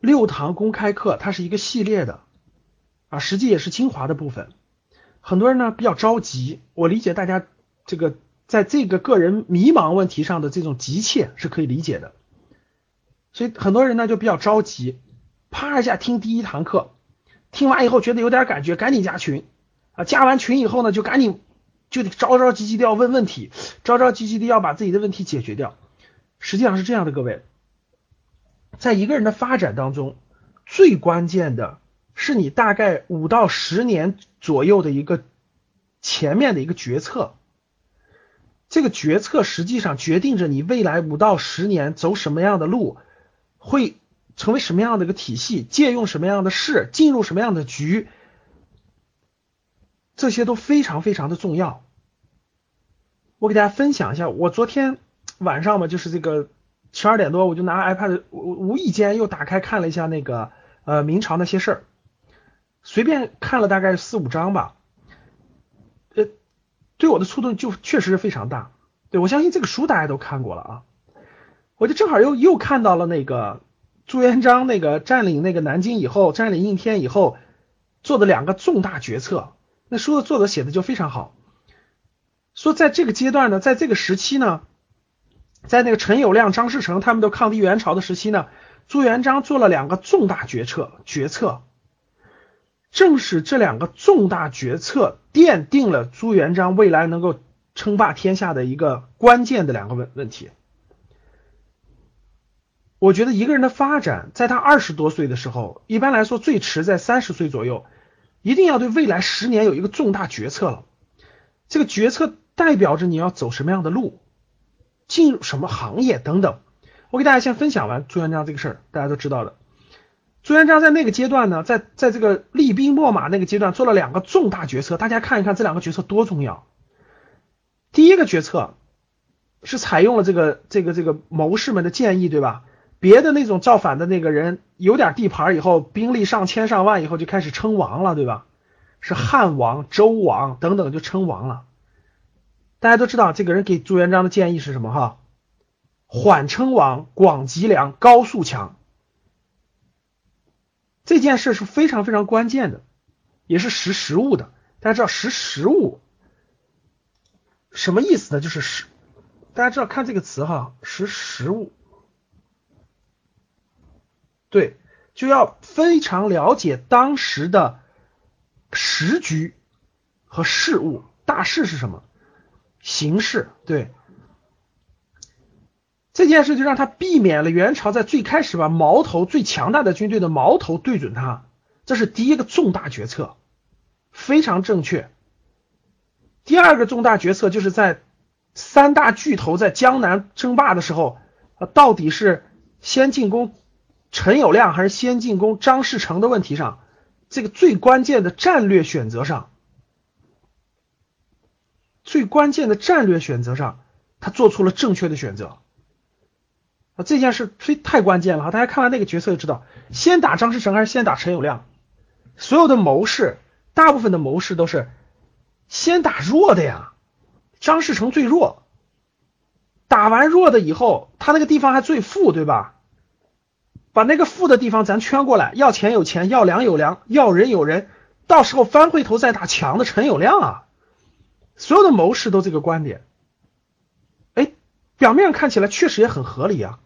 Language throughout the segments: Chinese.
六堂公开课它是一个系列的啊，实际也是精华的部分。很多人呢比较着急，我理解大家这个在这个个人迷茫问题上的这种急切是可以理解的，所以很多人呢就比较着急，啪一下听第一堂课，听完以后觉得有点感觉，赶紧加群啊，加完群以后呢就赶紧就得着着急急的要问问题，着着急急的要把自己的问题解决掉。实际上是这样的，各位。在一个人的发展当中，最关键的是你大概五到十年左右的一个前面的一个决策。这个决策实际上决定着你未来五到十年走什么样的路，会成为什么样的一个体系，借用什么样的事，进入什么样的局，这些都非常非常的重要。我给大家分享一下，我昨天晚上嘛，就是这个。十二点多，我就拿 iPad，无无意间又打开看了一下那个呃明朝那些事儿，随便看了大概四五章吧，呃，对我的触动就确实是非常大。对我相信这个书大家都看过了啊，我就正好又又看到了那个朱元璋那个占领那个南京以后，占领应天以后做的两个重大决策，那书的作者写的就非常好，说在这个阶段呢，在这个时期呢。在那个陈友谅、张士诚他们都抗敌元朝的时期呢，朱元璋做了两个重大决策，决策正是这两个重大决策奠定了朱元璋未来能够称霸天下的一个关键的两个问问题。我觉得一个人的发展，在他二十多岁的时候，一般来说最迟在三十岁左右，一定要对未来十年有一个重大决策了。这个决策代表着你要走什么样的路。进入什么行业等等，我给大家先分享完朱元璋这个事儿，大家都知道的。朱元璋在那个阶段呢，在在这个厉兵秣马那个阶段做了两个重大决策，大家看一看这两个决策多重要。第一个决策是采用了这个这个这个谋士们的建议，对吧？别的那种造反的那个人有点地盘以后，兵力上千上万以后就开始称王了，对吧？是汉王、周王等等就称王了。大家都知道，这个人给朱元璋的建议是什么？哈，缓称王，广积粮，高速强。这件事是非常非常关键的，也是识时务的。大家知道识时务什么意思呢？就是识，大家知道看这个词哈，识时务，对，就要非常了解当时的时局和事物，大事是什么。形式对这件事，就让他避免了元朝在最开始把矛头最强大的军队的矛头对准他，这是第一个重大决策，非常正确。第二个重大决策就是在三大巨头在江南争霸的时候，到底是先进攻陈友谅还是先进攻张士诚的问题上，这个最关键的战略选择上。最关键的战略选择上，他做出了正确的选择啊！这件事非太关键了哈！大家看完那个决策就知道，先打张士诚还是先打陈友谅？所有的谋士，大部分的谋士都是先打弱的呀。张士诚最弱，打完弱的以后，他那个地方还最富，对吧？把那个富的地方咱圈过来，要钱有钱，要粮有粮，要人有人，到时候翻回头再打强的陈友谅啊！所有的谋士都这个观点，哎，表面上看起来确实也很合理啊。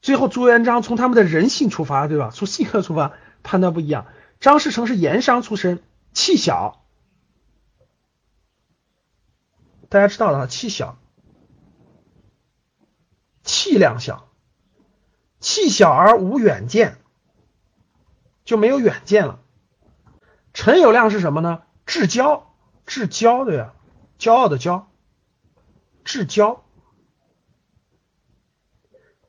最后朱元璋从他们的人性出发，对吧？从性格出发判断不一样。张士诚是盐商出身，气小，大家知道的，气小，气量小，气小而无远见，就没有远见了。陈友谅是什么呢？至交。至骄的呀，骄傲的骄，至骄，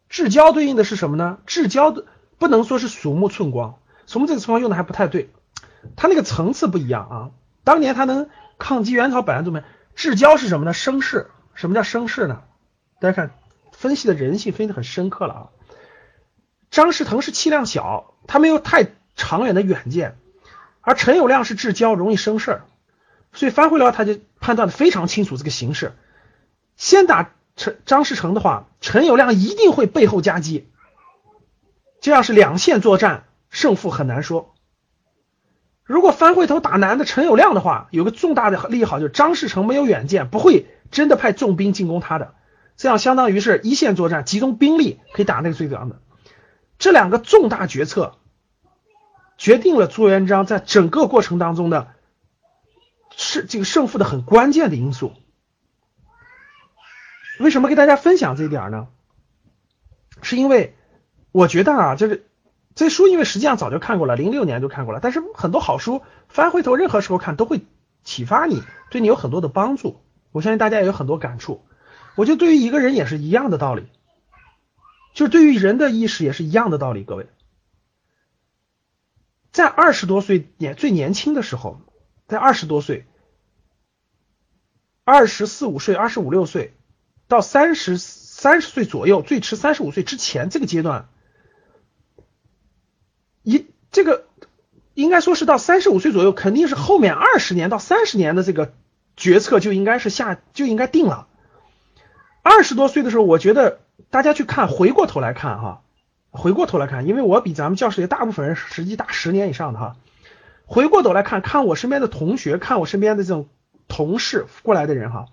至交对应的是什么呢？至交的不能说是鼠目寸光，鼠目这个地方用的还不太对，它那个层次不一样啊。当年它能抗击元朝百万纵门，至交是什么呢？声势。什么叫声势呢？大家看分析的人性分析的很深刻了啊。张士诚是气量小，他没有太长远的远见，而陈友谅是至交，容易生事儿，所以范慧辽他就判断的非常清楚这个形势。先打陈张士诚的话，陈友谅一定会背后夹击，这样是两线作战，胜负很难说。如果翻回头打南的陈友谅的话，有个重大的利好就是张士诚没有远见，不会真的派重兵进攻他的，这样相当于是一线作战，集中兵力可以打那个最强的。这两个重大决策，决定了朱元璋在整个过程当中的是这个胜负的很关键的因素。为什么给大家分享这一点呢？是因为我觉得啊，就是这书，因为实际上早就看过了，零六年就看过了。但是很多好书翻回头，任何时候看都会启发你，对你有很多的帮助。我相信大家也有很多感触。我觉得对于一个人也是一样的道理，就是对于人的意识也是一样的道理。各位，在二十多岁年最年轻的时候，在二十多岁、二十四五岁、二十五六岁到三十三十岁左右，最迟三十五岁之前这个阶段。一这个应该说是到三十五岁左右，肯定是后面二十年到三十年的这个决策就应该是下就应该定了。二十多岁的时候，我觉得大家去看，回过头来看哈，回过头来看，因为我比咱们教室里大部分人实际大十年以上的哈，回过头来看看我身边的同学，看我身边的这种同事过来的人哈，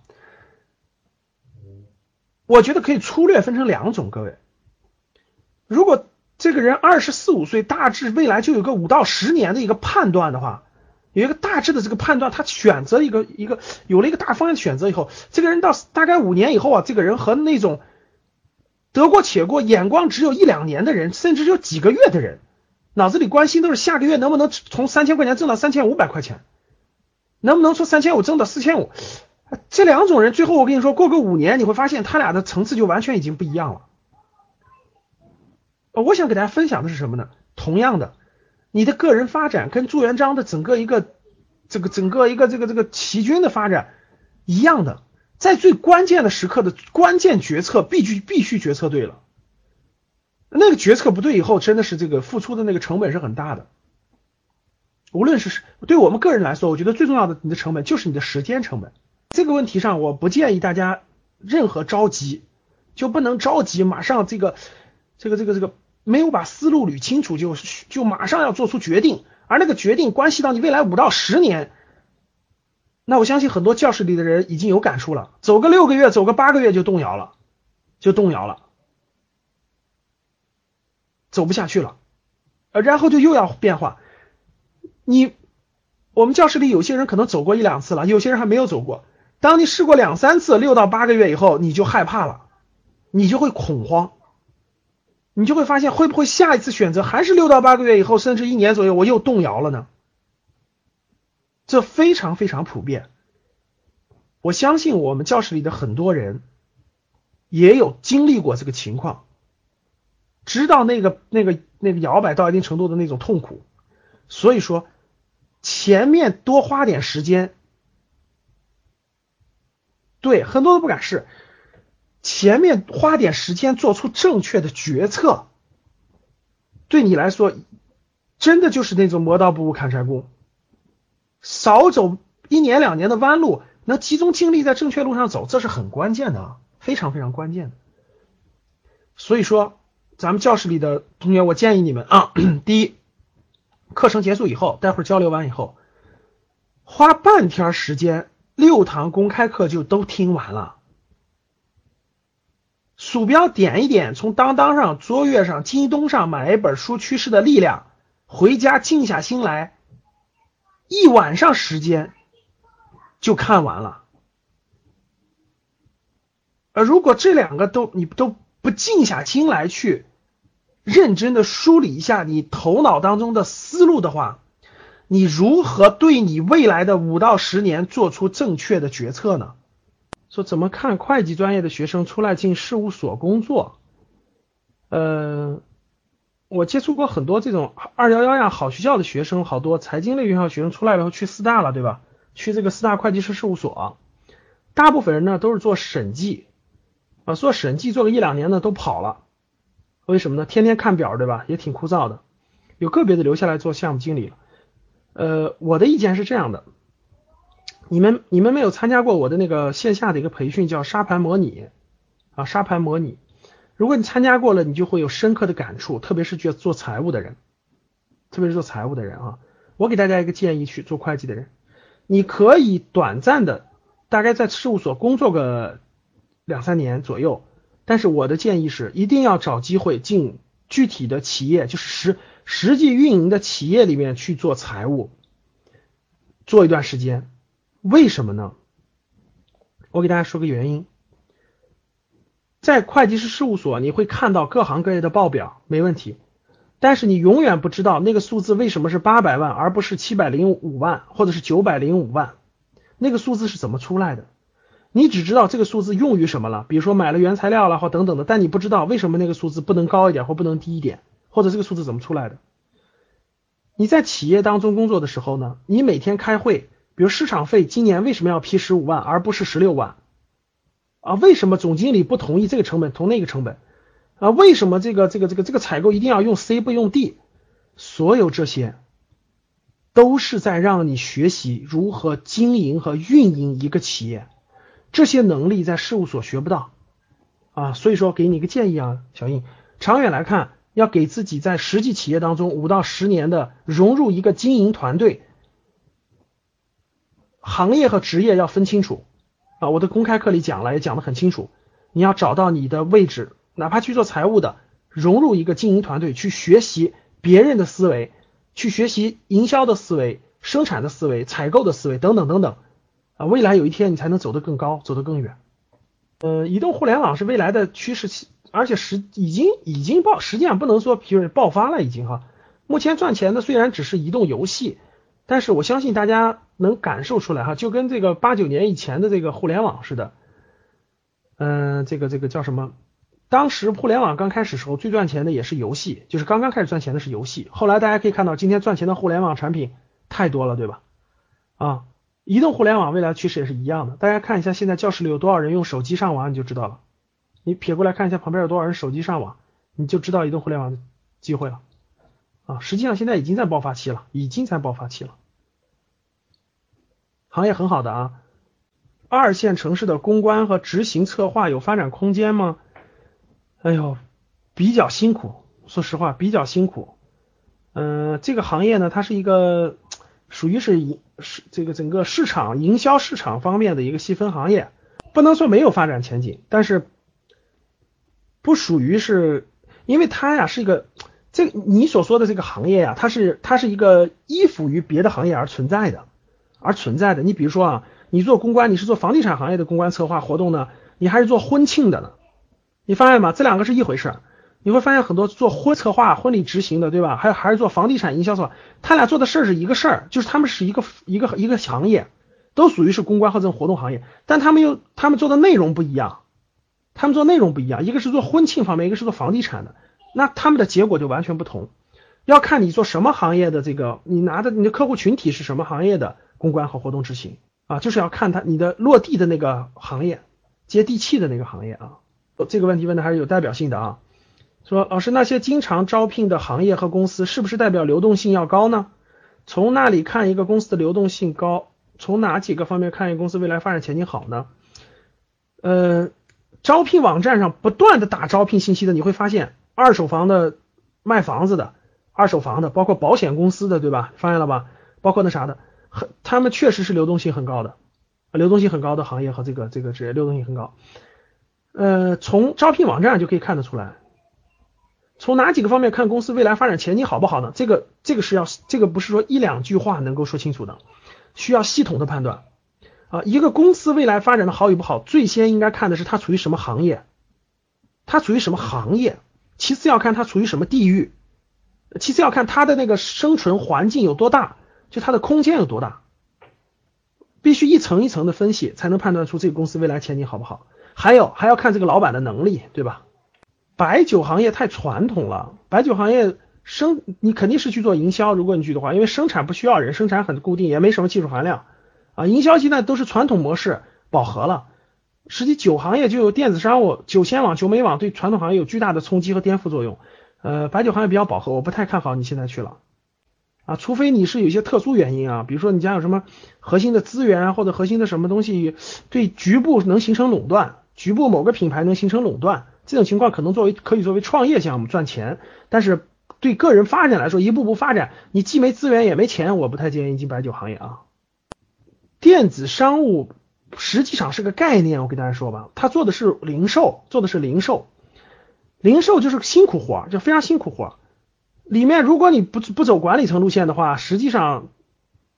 我觉得可以粗略分成两种，各位，如果。这个人二十四五岁，大致未来就有个五到十年的一个判断的话，有一个大致的这个判断，他选择一个一个有了一个大方向选择以后，这个人到大概五年以后啊，这个人和那种得过且过、眼光只有一两年的人，甚至有几个月的人，脑子里关心都是下个月能不能从三千块钱挣到三千五百块钱，能不能从三千五挣到四千五，这两种人最后我跟你说，过个五年你会发现他俩的层次就完全已经不一样了。我想给大家分享的是什么呢？同样的，你的个人发展跟朱元璋的整个一个这个整个一个这个这个齐军的发展一样的，在最关键的时刻的关键决策必须必须决策对了，那个决策不对以后，真的是这个付出的那个成本是很大的。无论是对我们个人来说，我觉得最重要的你的成本就是你的时间成本。这个问题上，我不建议大家任何着急，就不能着急马上这个这个这个这个。没有把思路捋清楚，就就马上要做出决定，而那个决定关系到你未来五到十年，那我相信很多教室里的人已经有感触了，走个六个月，走个八个月就动摇了，就动摇了，走不下去了，呃，然后就又要变化。你我们教室里有些人可能走过一两次了，有些人还没有走过。当你试过两三次，六到八个月以后，你就害怕了，你就会恐慌。你就会发现，会不会下一次选择还是六到八个月以后，甚至一年左右，我又动摇了呢？这非常非常普遍。我相信我们教室里的很多人也有经历过这个情况，知道那个那个那个摇摆到一定程度的那种痛苦。所以说，前面多花点时间，对很多都不敢试。前面花点时间做出正确的决策，对你来说，真的就是那种磨刀不误砍柴工。少走一年两年的弯路，能集中精力在正确路上走，这是很关键的啊，非常非常关键的。所以说，咱们教室里的同学，我建议你们啊，第一，课程结束以后，待会儿交流完以后，花半天时间，六堂公开课就都听完了。鼠标点一点，从当当上、卓越上、京东上买一本书《趋势的力量》，回家静下心来，一晚上时间就看完了。呃，如果这两个都你都不静下心来去认真的梳理一下你头脑当中的思路的话，你如何对你未来的五到十年做出正确的决策呢？说怎么看会计专业的学生出来进事务所工作？呃，我接触过很多这种二幺幺呀好学校的学生，好多财经类院校学生出来了以后去四大了，对吧？去这个四大会计师事务所，大部分人呢都是做审计啊，做审计做个一两年呢都跑了，为什么呢？天天看表，对吧？也挺枯燥的。有个别的留下来做项目经理了。呃，我的意见是这样的，你们你们没有参加过我的那个线下的一个培训，叫沙盘模拟啊，沙盘模拟。如果你参加过了，你就会有深刻的感触，特别是做做财务的人，特别是做财务的人啊。我给大家一个建议，去做会计的人。你可以短暂的，大概在事务所工作个两三年左右，但是我的建议是，一定要找机会进具体的企业，就是实实际运营的企业里面去做财务，做一段时间。为什么呢？我给大家说个原因，在会计师事务所，你会看到各行各业的报表，没问题。但是你永远不知道那个数字为什么是八百万，而不是七百零五万，或者是九百零五万，那个数字是怎么出来的？你只知道这个数字用于什么了，比如说买了原材料了或等等的，但你不知道为什么那个数字不能高一点或不能低一点，或者这个数字怎么出来的？你在企业当中工作的时候呢，你每天开会，比如市场费今年为什么要批十五万而不是十六万？啊，为什么总经理不同意这个成本同那个成本？啊，为什么这个这个这个这个采购一定要用 C 不用 D？所有这些都是在让你学习如何经营和运营一个企业，这些能力在事务所学不到啊。所以说，给你一个建议啊，小印，长远来看，要给自己在实际企业当中五到十年的融入一个经营团队，行业和职业要分清楚啊。我的公开课里讲了，也讲得很清楚，你要找到你的位置。哪怕去做财务的，融入一个经营团队，去学习别人的思维，去学习营销的思维、生产的思维、采购的思维等等等等未来有一天你才能走得更高，走得更远。呃，移动互联网是未来的趋势，而且实已经已经爆，实际上不能说就是爆发了，已经哈。目前赚钱的虽然只是移动游戏，但是我相信大家能感受出来哈，就跟这个八九年以前的这个互联网似的，嗯，这个这个叫什么？当时互联网刚开始时候，最赚钱的也是游戏，就是刚刚开始赚钱的是游戏。后来大家可以看到，今天赚钱的互联网产品太多了，对吧？啊，移动互联网未来趋势也是一样的。大家看一下，现在教室里有多少人用手机上网，你就知道了。你撇过来看一下旁边有多少人手机上网，你就知道移动互联网的机会了。啊，实际上现在已经在爆发期了，已经在爆发期了，行业很好的啊。二线城市的公关和执行策划有发展空间吗？哎呦，比较辛苦，说实话比较辛苦。嗯，这个行业呢，它是一个属于是营是这个整个市场营销市场方面的一个细分行业，不能说没有发展前景，但是不属于是，因为它呀是一个这你所说的这个行业呀，它是它是一个依附于别的行业而存在的，而存在的。你比如说啊，你做公关，你是做房地产行业的公关策划活动呢，你还是做婚庆的呢？你发现吗？这两个是一回事儿。你会发现很多做婚策划、婚礼执行的，对吧？还有还是做房地产营销策划，他俩做的事儿是一个事儿，就是他们是一个一个一个行业，都属于是公关和这种活动行业，但他们又他们做的内容不一样，他们做内容不一样，一个是做婚庆方面，一个是做房地产的，那他们的结果就完全不同。要看你做什么行业的这个，你拿的你的客户群体是什么行业的公关和活动执行啊，就是要看他你的落地的那个行业，接地气的那个行业啊。这个问题问的还是有代表性的啊，说老师那些经常招聘的行业和公司是不是代表流动性要高呢？从那里看一个公司的流动性高，从哪几个方面看一个公司未来发展前景好呢？呃，招聘网站上不断的打招聘信息的，你会发现二手房的、卖房子的、二手房的，包括保险公司的，对吧？发现了吧？包括那啥的，很他们确实是流动性很高的，流动性很高的行业和这个这个职业流动性很高。呃，从招聘网站就可以看得出来，从哪几个方面看公司未来发展前景好不好呢？这个这个是要这个不是说一两句话能够说清楚的，需要系统的判断啊。一个公司未来发展的好与不好，最先应该看的是它处于什么行业，它处于什么行业，其次要看它处于什么地域，其次要看它的那个生存环境有多大，就它的空间有多大，必须一层一层的分析，才能判断出这个公司未来前景好不好。还有还要看这个老板的能力，对吧？白酒行业太传统了，白酒行业生你肯定是去做营销，如果你去的话，因为生产不需要人，生产很固定，也没什么技术含量啊。营销现在都是传统模式饱和了，实际酒行业就有电子商务、酒仙网、酒美网对传统行业有巨大的冲击和颠覆作用。呃，白酒行业比较饱和，我不太看好你现在去了啊，除非你是有一些特殊原因啊，比如说你家有什么核心的资源啊，或者核心的什么东西对局部能形成垄断，局部某个品牌能形成垄断。这种情况可能作为可以作为创业项目赚钱，但是对个人发展来说，一步步发展，你既没资源也没钱，我不太建议进白酒行业啊。电子商务实际上是个概念，我跟大家说吧，它做的是零售，做的是零售，零售就是辛苦活，就非常辛苦活。里面如果你不不走管理层路线的话，实际上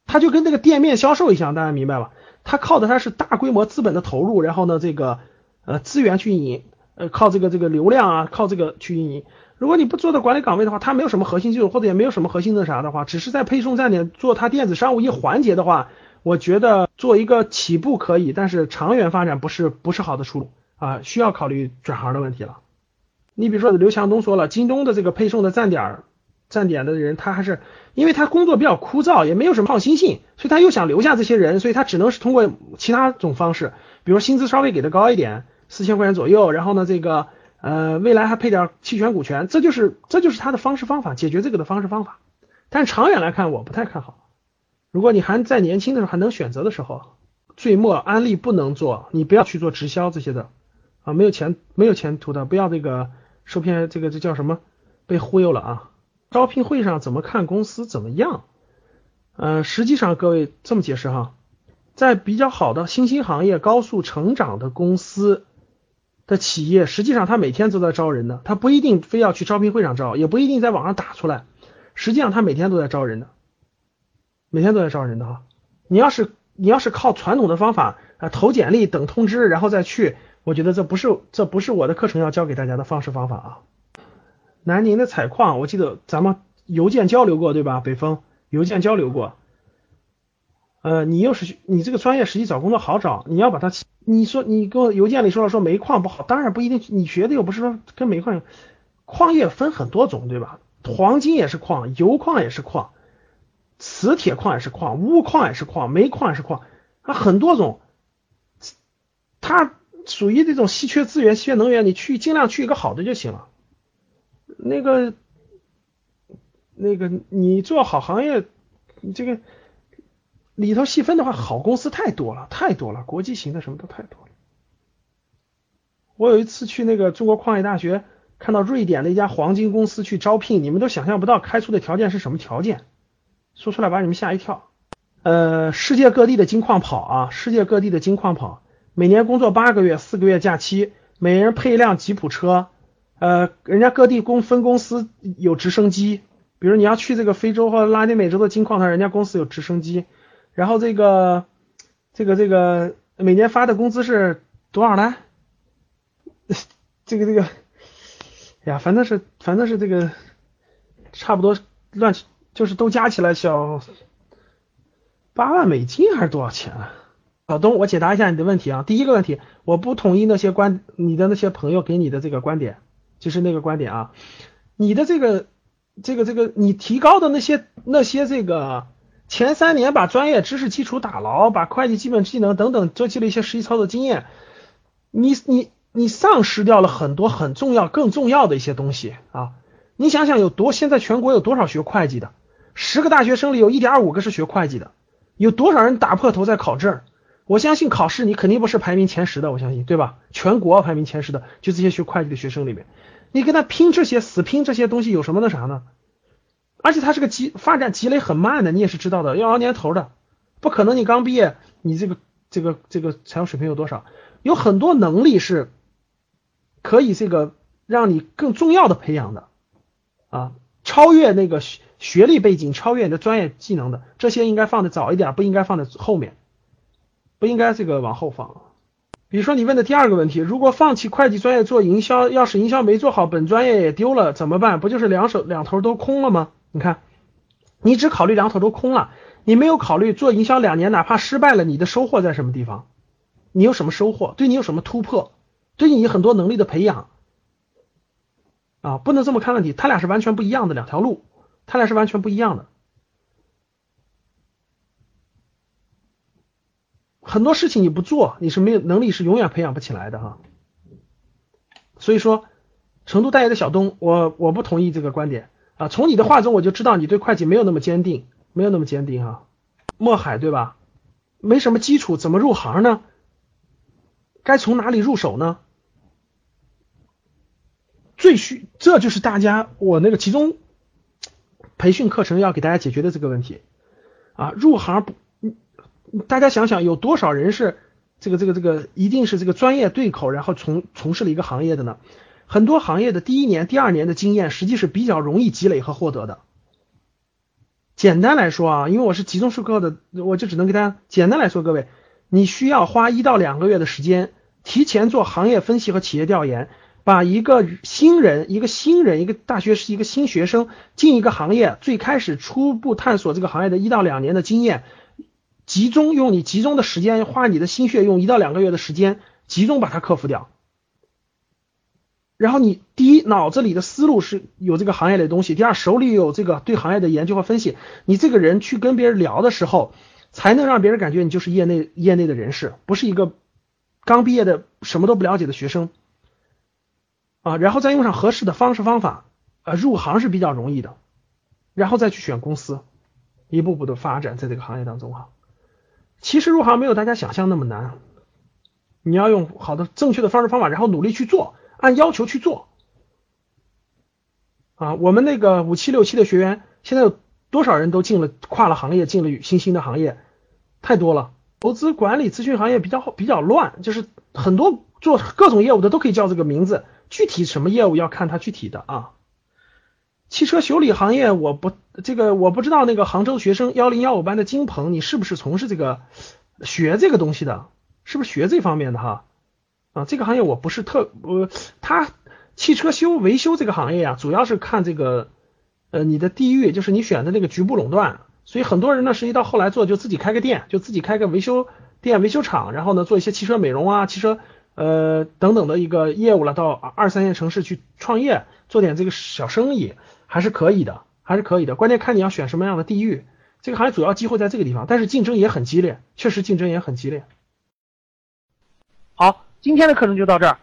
它就跟那个店面销售一样，大家明白吧？它靠的它是大规模资本的投入，然后呢，这个呃资源去运营。呃，靠这个这个流量啊，靠这个去运营。如果你不做的管理岗位的话，它没有什么核心技术，或者也没有什么核心的啥的话，只是在配送站点做它电子商务一环节的话，我觉得做一个起步可以，但是长远发展不是不是好的出路啊，需要考虑转行的问题了。你比如说刘强东说了，京东的这个配送的站点站点的人，他还是因为他工作比较枯燥，也没有什么创新性，所以他又想留下这些人，所以他只能是通过其他种方式，比如薪资稍微给的高一点。四千块钱左右，然后呢，这个呃，未来还配点期权股权，这就是这就是他的方式方法，解决这个的方式方法。但长远来看，我不太看好。如果你还在年轻的时候还能选择的时候，最末安利不能做，你不要去做直销这些的啊，没有钱没有前途的，不要这个受骗，这个这叫什么？被忽悠了啊！招聘会上怎么看公司怎么样？呃，实际上各位这么解释哈，在比较好的新兴行业、高速成长的公司。的企业实际上他每天都在招人的，他不一定非要去招聘会上招，也不一定在网上打出来，实际上他每天都在招人的，每天都在招人的哈。你要是你要是靠传统的方法啊投简历等通知然后再去，我觉得这不是这不是我的课程要教给大家的方式方法啊。南宁的采矿，我记得咱们邮件交流过对吧？北风邮件交流过。呃，你又是你这个专业，实际找工作好找。你要把它，你说你给我邮件里说了说煤矿不好，当然不一定。你学的又不是说跟煤矿，矿业分很多种，对吧？黄金也是矿，油矿也是矿，磁铁矿也是矿，钨矿也是矿，煤矿也是矿，它很多种。它属于这种稀缺资源、稀缺能源，你去尽量去一个好的就行了。那个，那个你做好行业，你这个。里头细分的话，好公司太多了，太多了，国际型的什么都太多了。我有一次去那个中国矿业大学，看到瑞典的一家黄金公司去招聘，你们都想象不到开出的条件是什么条件，说出来把你们吓一跳。呃，世界各地的金矿跑啊，世界各地的金矿跑，每年工作八个月，四个月假期，每人配一辆吉普车，呃，人家各地公分公司有直升机，比如你要去这个非洲或拉丁美洲的金矿，它人家公司有直升机。然后这个这个这个每年发的工资是多少呢？这个这个呀，反正是反正是这个差不多乱就是都加起来小八万美金还是多少钱啊？老东，我解答一下你的问题啊。第一个问题，我不同意那些观你的那些朋友给你的这个观点，就是那个观点啊。你的这个这个这个你提高的那些那些这个。前三年把专业知识基础打牢，把会计基本技能等等做起了一些实际操作经验，你你你丧失掉了很多很重要、更重要的一些东西啊！你想想有多现在全国有多少学会计的？十个大学生里有一点五个是学会计的，有多少人打破头在考证？我相信考试你肯定不是排名前十的，我相信对吧？全国排名前十的就这些学会计的学生里面，你跟他拼这些死拼这些东西有什么那啥呢？而且它是个积发展积累很慢的，你也是知道的，要熬年头的，不可能你刚毕业，你这个这个这个财务水平有多少？有很多能力是可以这个让你更重要的培养的啊，超越那个学学历背景，超越你的专业技能的，这些应该放的早一点，不应该放在后面，不应该这个往后放。比如说你问的第二个问题，如果放弃会计专业做营销，要是营销没做好，本专业也丢了怎么办？不就是两手两头都空了吗？你看，你只考虑两头都空了，你没有考虑做营销两年，哪怕失败了，你的收获在什么地方？你有什么收获？对你有什么突破？对你很多能力的培养，啊，不能这么看问题，他俩是完全不一样的两条路，他俩是完全不一样的。很多事情你不做，你是没有能力，是永远培养不起来的哈。所以说，成都大爷的小东，我我不同意这个观点啊。从你的话中我就知道你对会计没有那么坚定，没有那么坚定哈。墨海对吧？没什么基础，怎么入行呢？该从哪里入手呢？最需，这就是大家我那个其中培训课程要给大家解决的这个问题啊。入行不，大家想想有多少人是这个这个这个一定是这个专业对口，然后从从事了一个行业的呢？很多行业的第一年、第二年的经验，实际是比较容易积累和获得的。简单来说啊，因为我是集中授课的，我就只能给大家简单来说，各位，你需要花一到两个月的时间，提前做行业分析和企业调研，把一个新人、一个新人、一个大学是一个新学生进一个行业，最开始初步探索这个行业的一到两年的经验，集中用你集中的时间，花你的心血，用一到两个月的时间，集中把它克服掉。然后你第一脑子里的思路是有这个行业的东西，第二手里有这个对行业的研究和分析，你这个人去跟别人聊的时候，才能让别人感觉你就是业内业内的人士，不是一个刚毕业的什么都不了解的学生啊。然后再用上合适的方式方法，呃，入行是比较容易的，然后再去选公司，一步步的发展在这个行业当中哈。其实入行没有大家想象那么难，你要用好的正确的方式方法，然后努力去做。按要求去做啊！我们那个五七六七的学员，现在有多少人都进了跨了行业，进了新兴的行业，太多了。投资管理咨询行业比较比较乱，就是很多做各种业务的都可以叫这个名字，具体什么业务要看他具体的啊。汽车修理行业，我不这个我不知道那个杭州学生幺零幺五班的金鹏，你是不是从事这个学这个东西的？是不是学这方面的哈？啊，这个行业我不是特，呃，他汽车修维修这个行业啊，主要是看这个，呃，你的地域，就是你选的那个局部垄断，所以很多人呢，实际到后来做就自己开个店，就自己开个维修店、维修厂，然后呢做一些汽车美容啊、汽车呃等等的一个业务了，到二三线城市去创业，做点这个小生意还是可以的，还是可以的，关键看你要选什么样的地域，这个行业主要机会在这个地方，但是竞争也很激烈，确实竞争也很激烈。好。今天的课程就到这儿。